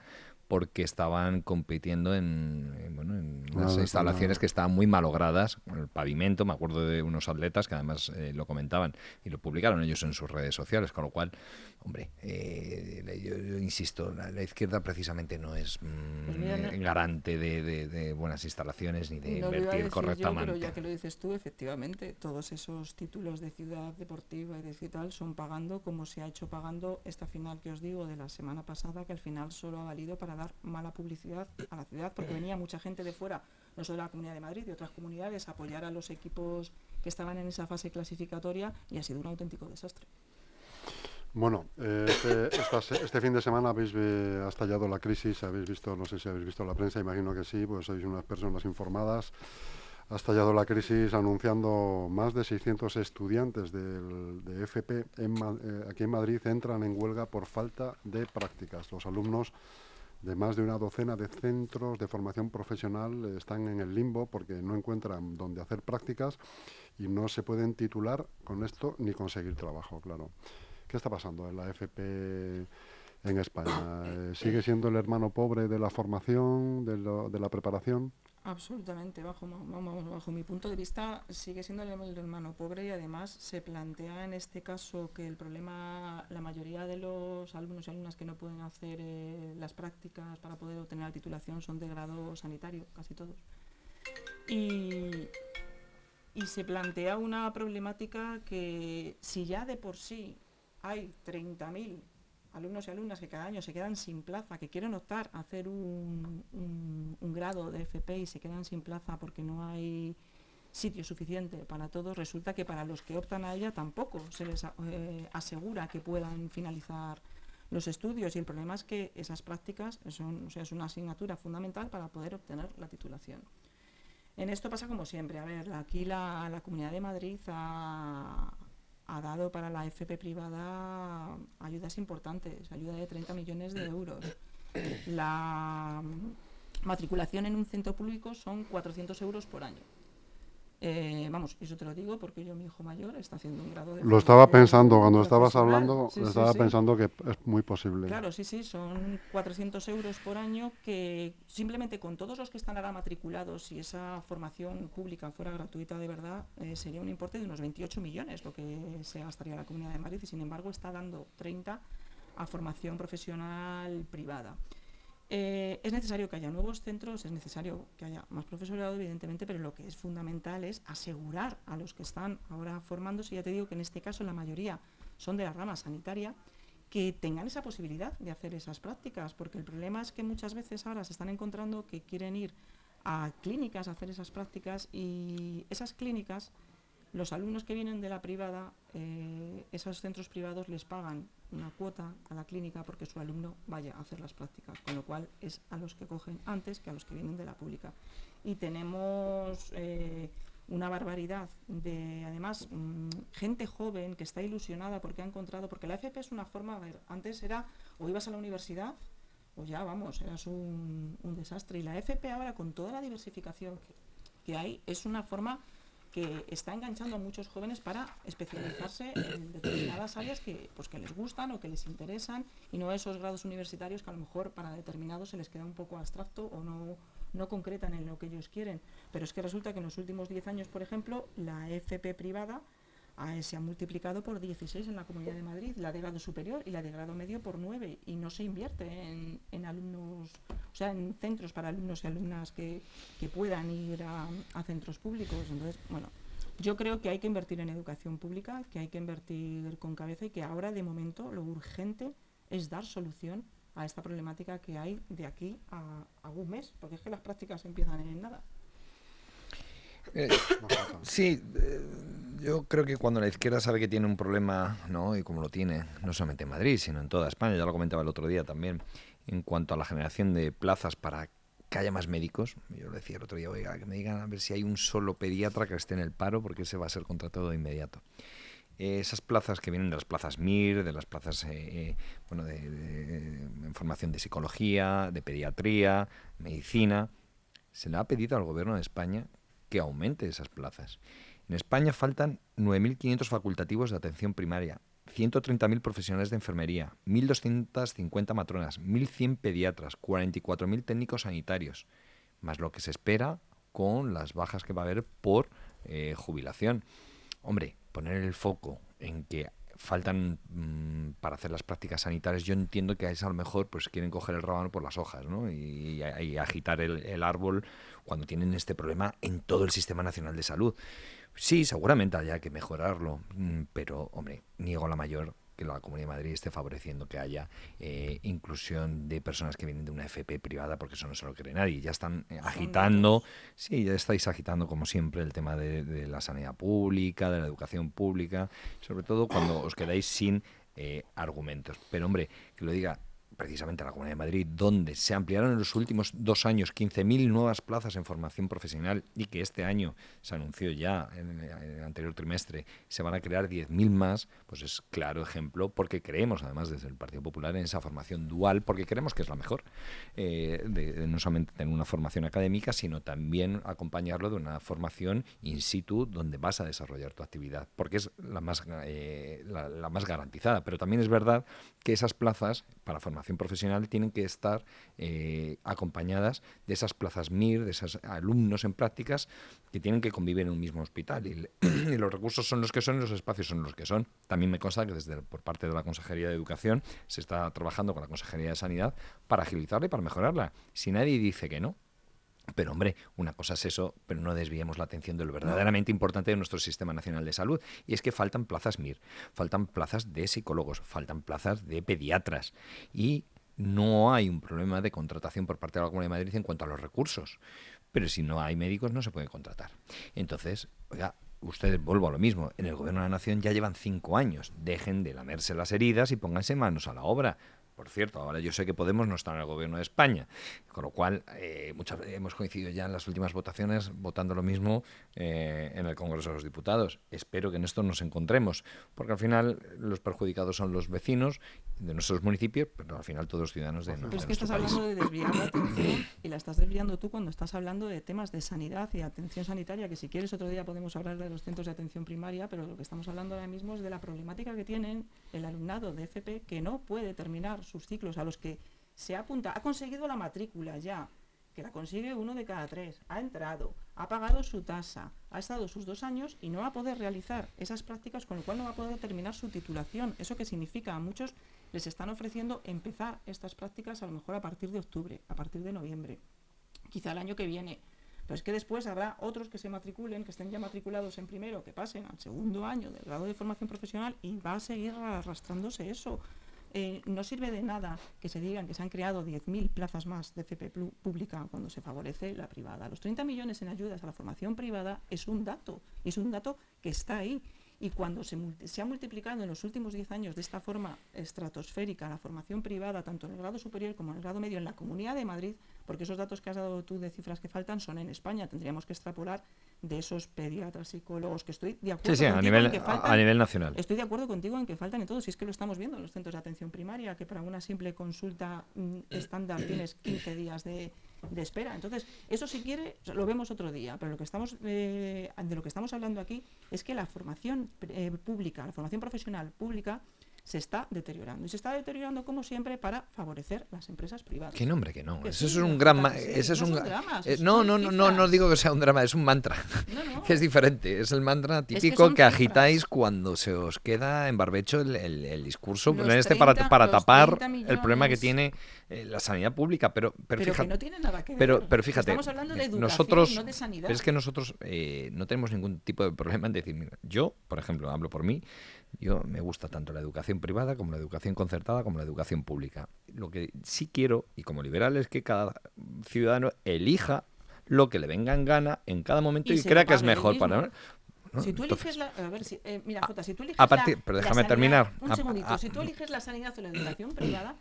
porque estaban compitiendo en, bueno, en unas instalaciones que estaban muy malogradas, el pavimento, me acuerdo de unos atletas que además eh, lo comentaban y lo publicaron ellos en sus redes sociales, con lo cual Hombre, eh, yo, insisto, la, izquierda precisamente no es mm, pues garante de, buenas instalaciones ni de invertir correctamente. pero ya que lo dices tú, efectivamente, todos esos títulos de ciudad deportiva y de son pagando como se ha hecho pagando esta final que os digo de la semana pasada, que al final solo ha valido para dar mala publicidad a la ciudad, porque venía mucha gente de fuera, no solo de la Comunidad de Madrid, de otras comunidades, a apoyar a los equipos que estaban en esa fase clasificatoria y ha sido un auténtico desastre. Bueno, eh, este, este, fin de semana habéis ha estallado la crisis, habéis visto, no sé si habéis visto la prensa, imagino que sí, pues sois unas personas informadas. Ha estallado la crisis anunciando más de 600 estudiantes del, de FP eh, aquí en Madrid entran en huelga por falta de prácticas. Los alumnos de más de una docena de centros de formación profesional están en el limbo porque no encuentran dónde hacer prácticas y no se pueden titular con esto ni conseguir trabajo, claro. ¿Qué está pasando en la FP en España? Eh, ¿Sigue siendo el hermano pobre de la formación, de, de la preparación? Absolutamente, bajo, bajo mi punto de vista sigue siendo el, hermano pobre y además se plantea en este caso que el problema, la mayoría de los alumnos y alumnas que no pueden hacer eh, las prácticas para poder obtener la titulación son de grado sanitario, casi todos. Y, y se plantea una problemática que si ya de por sí hay 30.000 alumnos y alumnas que cada año se quedan sin plaza, que quieren optar a hacer un, grado de FP y se quedan sin plaza porque no hay sitio suficiente para todos, resulta que para los que optan a ella tampoco se les eh, asegura que puedan finalizar los estudios y el problema es que esas prácticas son, o sea, es una asignatura fundamental para poder obtener la titulación. En esto pasa como siempre, a ver, aquí la, la Comunidad de Madrid ha, ha dado para la FP privada ayudas importantes, ayuda de 30 millones de euros. La matriculación en un centro público son 400 euros por año. Eh, vamos, eso te lo digo porque yo, mi hijo mayor, está haciendo un grado de... Lo estaba pensando, cuando estabas hablando, estaba pensando que es muy posible. Claro, sí, sí, son 400 euros por año que simplemente con todos los que están ahora matriculados, y esa formación pública fuera gratuita de verdad, eh, sería un importe de unos 28 millones lo que se gastaría la Comunidad de Madrid y sin embargo está dando 30 a formación profesional privada. Eh, es necesario que haya nuevos centros, es necesario que haya más profesorado, evidentemente, pero lo que es fundamental es asegurar a los que están ahora formándose, ya te digo que en este caso la mayoría son de la rama sanitaria, que tengan esa posibilidad de hacer esas prácticas, porque el problema es que muchas veces ahora se están encontrando que quieren ir a clínicas a hacer esas prácticas y esas clínicas Los alumnos que vienen de la privada, eh, esos centros privados les pagan una cuota a la clínica porque su alumno vaya a hacer las prácticas, con lo cual es a los que cogen antes que a los que vienen de la pública. Y tenemos eh, una barbaridad de, además, mm, gente joven que está ilusionada porque ha encontrado, porque la FP es una forma, antes era o ibas a la universidad o ya, vamos, eras un, un desastre. Y la FP ahora, con toda la diversificación que hay, es una forma que está enganchando a muchos jóvenes para especializarse en determinadas áreas que, pues, que les gustan o que les interesan y no esos grados universitarios que a lo mejor para determinados se les queda un poco abstracto o no, no concretan en lo que ellos quieren. Pero es que resulta que en los últimos 10 años, por ejemplo, la FP privada se ha multiplicado por 16 en la Comunidad de Madrid, la de grado superior y la de grado medio por 9 y no se invierte en, en alumnos, o sea, en centros para alumnos y alumnas que, que puedan ir a, a, centros públicos. Entonces, bueno, yo creo que hay que invertir en educación pública, que hay que invertir con cabeza y que ahora de momento lo urgente es dar solución a esta problemática que hay de aquí a, a un mes, porque es que las prácticas empiezan en nada. Eh, sí, eh, yo creo que cuando la izquierda sabe que tiene un problema, ¿no? y como lo tiene, no solamente en Madrid, sino en toda España, ya lo comentaba el otro día también, en cuanto a la generación de plazas para que haya más médicos. Yo lo decía el otro día, oiga, que me digan a ver si hay un solo pediatra que esté en el paro, porque ese va a ser contratado de inmediato. Eh, esas plazas que vienen de las plazas MIR, de las plazas eh, eh, bueno, de, de, en formación de psicología, de pediatría, medicina, se le ha pedido al gobierno de España que aumente esas plazas. En España faltan 9.500 facultativos de atención primaria, 130.000 profesionales de enfermería, 1.250 matronas, 1.100 pediatras, 44.000 técnicos sanitarios, más lo que se espera con las bajas que va a haber por eh, jubilación. Hombre, poner el foco en que faltan mmm, para hacer las prácticas sanitarias, yo entiendo que a eso a lo mejor pues quieren coger el rábano por las hojas ¿no? y, agitar el, árbol cuando tienen este problema en todo el Sistema Nacional de Salud. Sí, seguramente haya que mejorarlo, mm, pero, hombre, niego la mayor que la Comunidad de Madrid esté favoreciendo que haya eh, inclusión de personas que vienen de una FP privada, porque eso no se lo cree nadie. Ya están eh, agitando, sí, ya estáis agitando, como siempre, el tema de, de, la sanidad pública, de la educación pública, sobre todo cuando os quedáis sin eh, argumentos. Pero, hombre, que lo diga precisamente la Comunidad de Madrid, donde se ampliaron en los últimos dos años 15.000 nuevas plazas en formación profesional y que este año se anunció ya en el anterior trimestre, se van a crear 10.000 más, pues es claro ejemplo, porque creemos, además, desde el Partido Popular, en esa formación dual, porque creemos que es la mejor, eh, de, no solamente tener una formación académica, sino también acompañarlo de una formación in situ, donde vas a desarrollar tu actividad, porque es la más, eh, la más garantizada. Pero también es verdad que esas plazas para formación profesional tienen que estar eh, acompañadas de esas plazas MIR, de esos alumnos en prácticas que tienen que convivir en un mismo hospital. Y, y, los recursos son los que son y los espacios son los que son. También me consta que desde por parte de la Consejería de Educación se está trabajando con la Consejería de Sanidad para agilizarla y para mejorarla. Si nadie dice que no, pero hombre, una cosa es eso, pero no desviemos la atención de lo verdaderamente importante de nuestro Sistema Nacional de Salud. Y es que faltan plazas MIR, faltan plazas de psicólogos, faltan plazas de pediatras. Y no hay un problema de contratación por parte de la Comunidad de Madrid en cuanto a los recursos. Pero si no hay médicos no se puede contratar. Entonces, oiga, ustedes, vuelvo a lo mismo, en el Gobierno de la Nación ya llevan cinco años. Dejen de lamerse las heridas y pónganse manos a la obra. Por cierto, ahora yo sé que Podemos no está en el gobierno de España, con lo cual eh, muchas, hemos coincidido ya en las últimas votaciones votando lo mismo eh, en el Congreso de los Diputados. Espero que en esto nos encontremos, porque al final los perjudicados son los vecinos de nuestros municipios, pero al final todos ciudadanos de, pero de es que estás país. hablando de desviar la atención y la estás desviando tú cuando estás hablando de temas de sanidad y atención sanitaria, que si quieres otro día podemos hablar de los centros de atención primaria, pero lo que estamos hablando ahora mismo es de la problemática que tienen el alumnado de FP que no puede terminar sus ciclos a los que se apunta, ha conseguido la matrícula ya, que la consigue uno de cada tres, ha entrado, ha pagado su tasa, ha estado sus dos años y no va a poder realizar esas prácticas, con lo cual no va a poder terminar su titulación. ¿Eso qué significa? A muchos les están ofreciendo empezar estas prácticas a lo mejor a partir de octubre, a partir de noviembre, quizá el año que viene. Pero es que después habrá otros que se matriculen, que estén ya matriculados en primero, que pasen al segundo año del grado de formación profesional y va a seguir arrastrándose eso. eh, no sirve de nada que se digan que se han creado 10.000 plazas más de FP pública cuando se favorece la privada. Los 30 millones en ayudas a la formación privada es un dato, es un dato que está ahí. Y cuando se, se, ha multiplicado en los últimos 10 años de esta forma estratosférica la formación privada, tanto en el grado superior como en el grado medio en la Comunidad de Madrid, porque esos datos que has dado tú de cifras que faltan son en España, tendríamos que extrapolar de esos pediatras, psicólogos, que estoy de acuerdo sí, sí, a nivel, en que faltan, a nivel nacional. Estoy de acuerdo contigo en que faltan en todo, si es que lo estamos viendo en los centros de atención primaria, que para una simple consulta mm, estándar tienes 15 días de, de, espera. Entonces, eso si quiere, lo vemos otro día, pero lo que estamos, eh, de lo que estamos hablando aquí es que la formación eh, pública, la formación profesional pública, se está deteriorando. Y se está deteriorando, como siempre, para favorecer las empresas privadas. ¿Qué nombre que no? eso es un gran... ese es un, no, no, no, no, no digo que sea un drama, es un mantra. que es diferente. Es el mantra típico que, agitáis cuando se os queda en barbecho el, el, discurso este para, para tapar el problema que tiene eh, la sanidad pública. Pero, pero, fíjate, que no tiene nada que ver. Pero, pero fíjate, Estamos hablando de educación, nosotros, no de sanidad. es que nosotros eh, no tenemos ningún tipo de problema en decir, mira, yo, por ejemplo, hablo por mí, yo me gusta tanto la educación privada como la educación concertada como la educación pública. Lo que sí quiero, y como liberal, es que cada ciudadano elija lo que le venga en gana en cada momento y, crea que es mejor para... Si tú eliges la. A ver, si, eh, mira, Jota, si tú eliges. A partir, pero déjame terminar. Un segundito. si tú eliges la sanidad o la educación privada,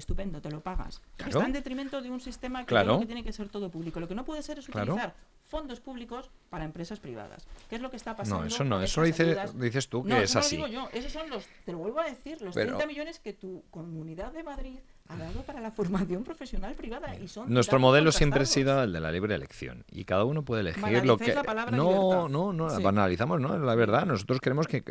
estupendo, te lo pagas. Está en detrimento de un sistema que, que, tiene que ser todo público. Lo que no puede ser es utilizar fondos públicos para empresas privadas. ¿Qué es lo que está pasando? No, eso no, eso lo dices tú que es así. No, lo digo yo, esos son los, te lo vuelvo a decir, los 30 millones que tu comunidad de Madrid ha dado para la formación profesional privada. Y son Nuestro modelo siempre ha sido el de la libre elección y cada uno puede elegir lo que... no, no, no, sí. banalizamos, ¿no? La verdad, nosotros queremos que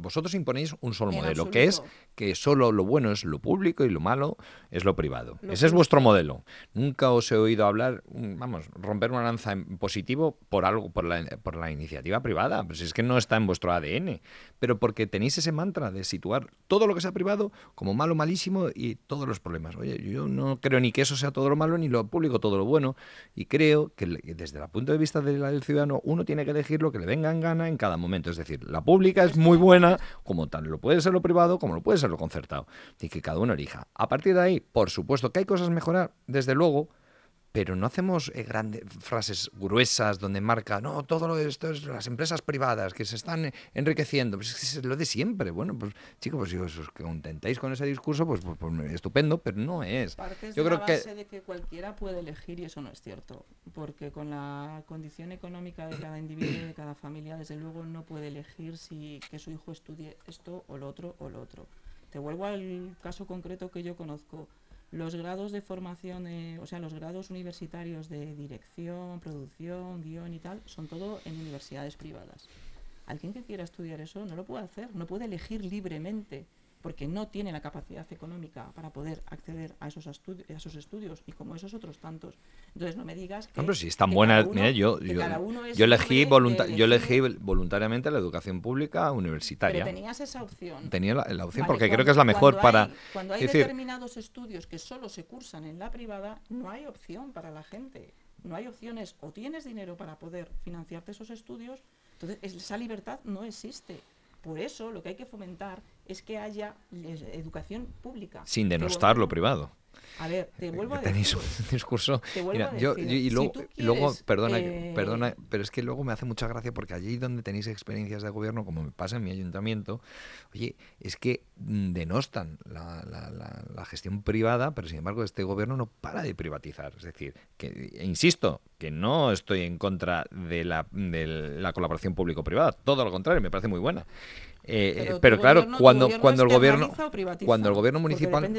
vosotros imponéis un solo modelo, que es que solo lo bueno es lo público y lo malo es lo privado. Ese es vuestro modelo. Nunca os he oído hablar, vamos, romper una lanza en positivo por algo, por la, por la iniciativa privada. Pues es que no está en vuestro ADN. Pero porque tenéis ese mantra de situar todo lo que sea privado como malo, malísimo y todos los problemas Oye, yo no creo ni que eso sea todo lo malo ni lo público todo lo bueno. Y creo que desde el punto de vista del ciudadano uno tiene que elegir lo que le venga en gana en cada momento. Es decir, la pública es muy buena como tal. Lo puede ser lo privado como lo puede ser lo concertado. Y que cada uno elija. A partir de ahí, por supuesto que hay cosas a mejorar, desde luego, pero no hacemos eh, grandes frases gruesas donde marca, no, todo esto es las empresas privadas que se están enriqueciendo. Pues es lo de siempre. Bueno, pues chicos, pues si os contentáis con ese discurso, pues, pues, pues estupendo, pero no es. Yo creo que... de que cualquiera puede elegir y eso no es cierto, porque con la condición económica de cada individuo, de cada familia, desde luego no puede elegir si que su hijo estudie esto o lo otro o lo otro. Te vuelvo al caso concreto que yo conozco los grados de formación, o sea, los grados universitarios de dirección, producción, guion y tal, son todo en universidades privadas. Alguien que quiera estudiar eso no lo puede hacer, no puede elegir libremente porque no tiene la capacidad económica para poder acceder a esos, a esos estudios y como esos otros tantos. Entonces no me digas que... Hombre, si es tan buena... mira, yo, yo, elegí yo elegí voluntariamente la educación pública universitaria. Pero tenías esa opción. Tenía la, opción porque creo que es la mejor para... Cuando hay determinados estudios que solo se cursan en la privada, no hay opción para la gente. No hay opciones. O tienes dinero para poder financiarte esos estudios, entonces esa libertad no existe. Por eso lo que hay que fomentar es que haya educación pública. Sin denostar lo privado. A ver, te vuelvo a Tenéis un discurso. yo, y luego, perdona, eh, perdona, pero es que luego me hace mucha gracia porque allí donde tenéis experiencias de gobierno, como me pasa en mi ayuntamiento, oye, es que denostan la, la, gestión privada, pero sin embargo este gobierno no para de privatizar. Es decir, que insisto, que no estoy en contra de la, de la colaboración público-privada, todo lo contrario, me parece muy buena. Eh, pero, claro, cuando, cuando el gobierno cuando el gobierno municipal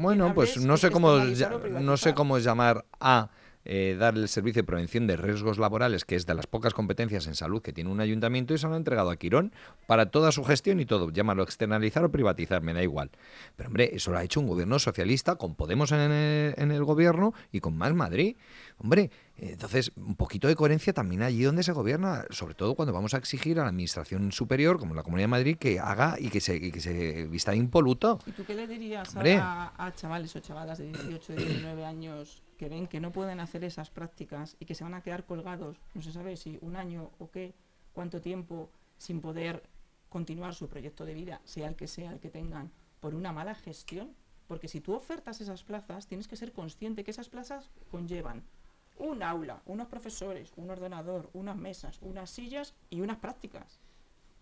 bueno, pues no sé cómo no sé cómo llamar a eh, dar el servicio de prevención de riesgos laborales, que es de las pocas competencias en salud que tiene un ayuntamiento, y se lo ha entregado a Quirón para toda su gestión y todo. Llámalo externalizar o privatizar, me da igual. Pero hombre, eso lo ha hecho un gobierno socialista con Podemos en el, en el gobierno y con Más Madrid. Hombre, entonces, un poquito de coherencia también allí donde se gobierna, sobre todo cuando vamos a exigir a la administración superior, como la Comunidad de Madrid, que haga y que se, que se vista impoluto. ¿Y tú qué le dirías a, a, chavales o chavalas de 18, 19 años que ven que no pueden hacer esas prácticas y que se van a quedar colgados, no se sabe si un año o qué, cuánto tiempo, sin poder continuar su proyecto de vida, sea el que sea el que tengan, por una mala gestión. Porque si tú ofertas esas plazas, tienes que ser consciente que esas plazas conllevan un aula, unos profesores, un ordenador, unas mesas, unas sillas y unas prácticas.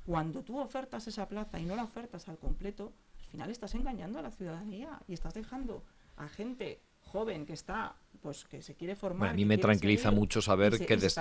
Cuando tú ofertas esa plaza y no la ofertas al completo, al final estás engañando a la ciudadanía y estás dejando a gente joven que está pues que se quiere formar. Bueno, a mí que me tranquiliza seguir, mucho saber se- que, des-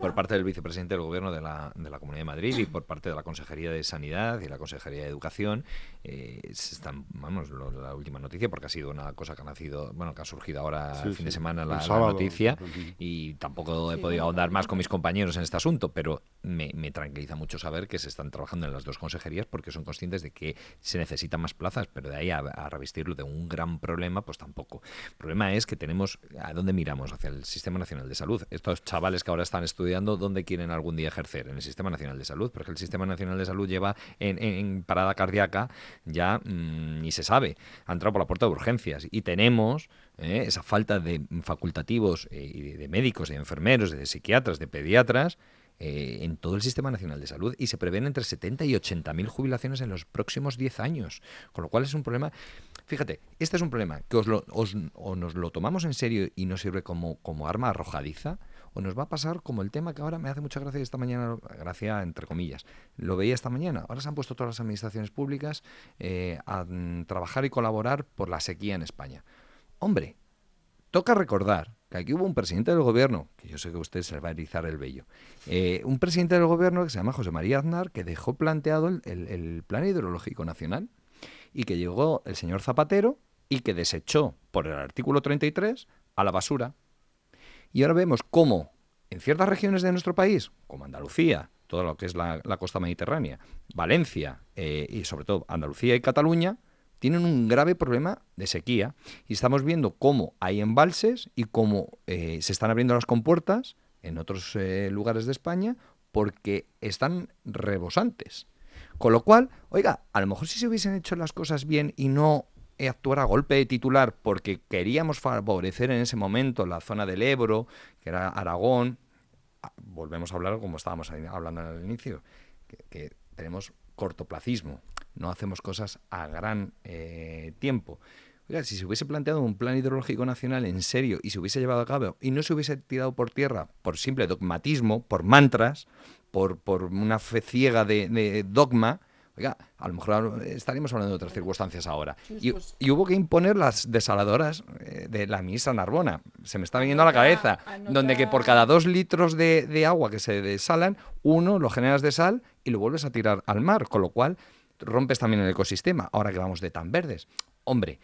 por parte del vicepresidente del gobierno de la, de la Comunidad de Madrid y por parte de la Consejería de Sanidad y la Consejería de Educación eh, se están, vamos, lo- la última noticia, porque ha sido una cosa que ha nacido, bueno, que ha surgido ahora Sí, el fin de semana la, noticia y tampoco he Sí, podido bueno, ahondar más con mis compañeros en este asunto, pero me, me tranquiliza mucho saber que se están trabajando en las dos consejerías porque son conscientes de que se necesitan más plazas, pero de ahí a, a revestirlo de un gran problema, pues tampoco. El problema es que tenemos, ¿a dónde miramos? Hacia el Sistema Nacional de Salud. Estos chavales que ahora están estudiando, ¿dónde quieren algún día ejercer? En el Sistema Nacional de Salud, porque el Sistema Nacional de Salud lleva en, parada cardíaca ya mm, ni se sabe. Ha entrado por la puerta de urgencias y tenemos eh, esa falta de facultativos eh, y de médicos, de enfermeros, de psiquiatras, de pediatras eh, en todo el Sistema Nacional de Salud y se prevén entre 70 y 80 mil jubilaciones en los próximos 10 años. Con lo cual es un problema. Fíjate, este es un problema que os lo- os- o nos lo tomamos en serio y nos sirve como, como arma arrojadiza, o nos va a pasar como el tema que ahora me hace mucha gracia esta mañana, gracia entre comillas. Lo veía esta mañana. Ahora se han puesto todas las administraciones públicas eh, a trabajar y colaborar por la sequía en España. Hombre, toca recordar que aquí hubo un presidente del gobierno, que yo sé que a usted se va a erizar el vello, eh, un presidente del gobierno que se llama José María Aznar, que dejó planteado el, el- el plan hidrológico nacional y que llegó el señor Zapatero y que desechó por el artículo 33 a la basura. Y ahora vemos cómo en ciertas regiones de nuestro país, como Andalucía, todo lo que es la, la costa mediterránea, Valencia eh, y sobre todo Andalucía y Cataluña, tienen un grave problema de sequía. Y estamos viendo cómo hay embalses y cómo eh, se están abriendo las compuertas en otros eh, lugares de España porque están rebosantes. Con lo cual, oiga, a lo mejor si se hubiesen hecho las cosas bien y no actuar a golpe de titular porque queríamos favorecer en ese momento la zona del Ebro, que era Aragón, ah, volvemos a hablar como estábamos hablando al inicio, que tenemos cortoplacismo, no hacemos cosas a gran eh, tiempo. Oiga, si se hubiese planteado un plan hidrológico nacional en serio y se hubiese llevado a cabo y no se hubiese tirado por tierra por simple dogmatismo, por mantras, por, por una fe ciega de, de dogma, oiga, a lo mejor estaríamos hablando de otras circunstancias ahora. Y, pues- y hubo que imponer las desaladoras eh, de la ministra Narbona. Se me está viniendo a la cabeza. anota- Donde que por cada dos litros de, de agua que se desalan, uno lo generas de sal y lo vuelves a tirar al mar. Con lo cual rompes también el ecosistema. Ahora que vamos de tan verdes. Hombre,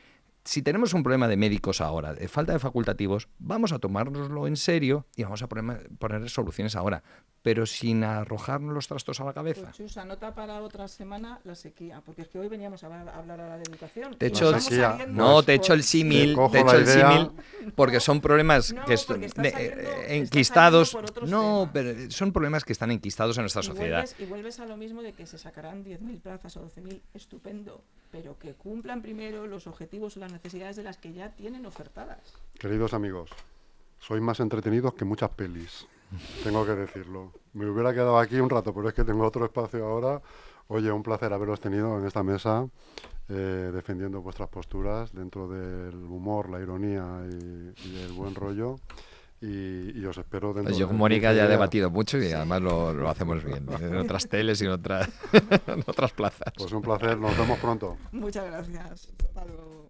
si tenemos un problema de médicos ahora, de falta de facultativos, vamos a tomárnoslo en serio y vamos a poner, poner soluciones ahora, pero sin arrojarnos los trastos a la cabeza. Pues Chus, anota para otra semana la sequía, porque es que hoy veníamos a hablar, ahora de educación. Te y echo nos el- estamos sequía. No, por- te echo el símil, Te cojo te echo la el símil, porque son problemas No, que est- porque está de- saliendo- eh, enquistados. No, temas. pero son problemas que están enquistados en nuestra y sociedad. vuelves, y vuelves a lo mismo de que se sacarán 10.000 plazas o 12.000, estupendo, pero que cumplan primero los objetivos o las necesidades de las que ya tienen ofertadas. Queridos amigos, sois más entretenidos que muchas pelis. Tengo que decirlo. Me hubiera quedado aquí un rato, pero es que tengo otro espacio ahora. Oye, un placer haberos tenido en esta mesa, eh, defendiendo vuestras posturas dentro del humor, la ironía y, y el buen rollo. Y, y os espero dentro Pues yo de con Mónica 15 ya he debatido mucho y además lo, lo hacemos bien. En otras teles y en, otras en otras plazas. Pues un placer, nos vemos pronto. Muchas gracias. Hasta luego.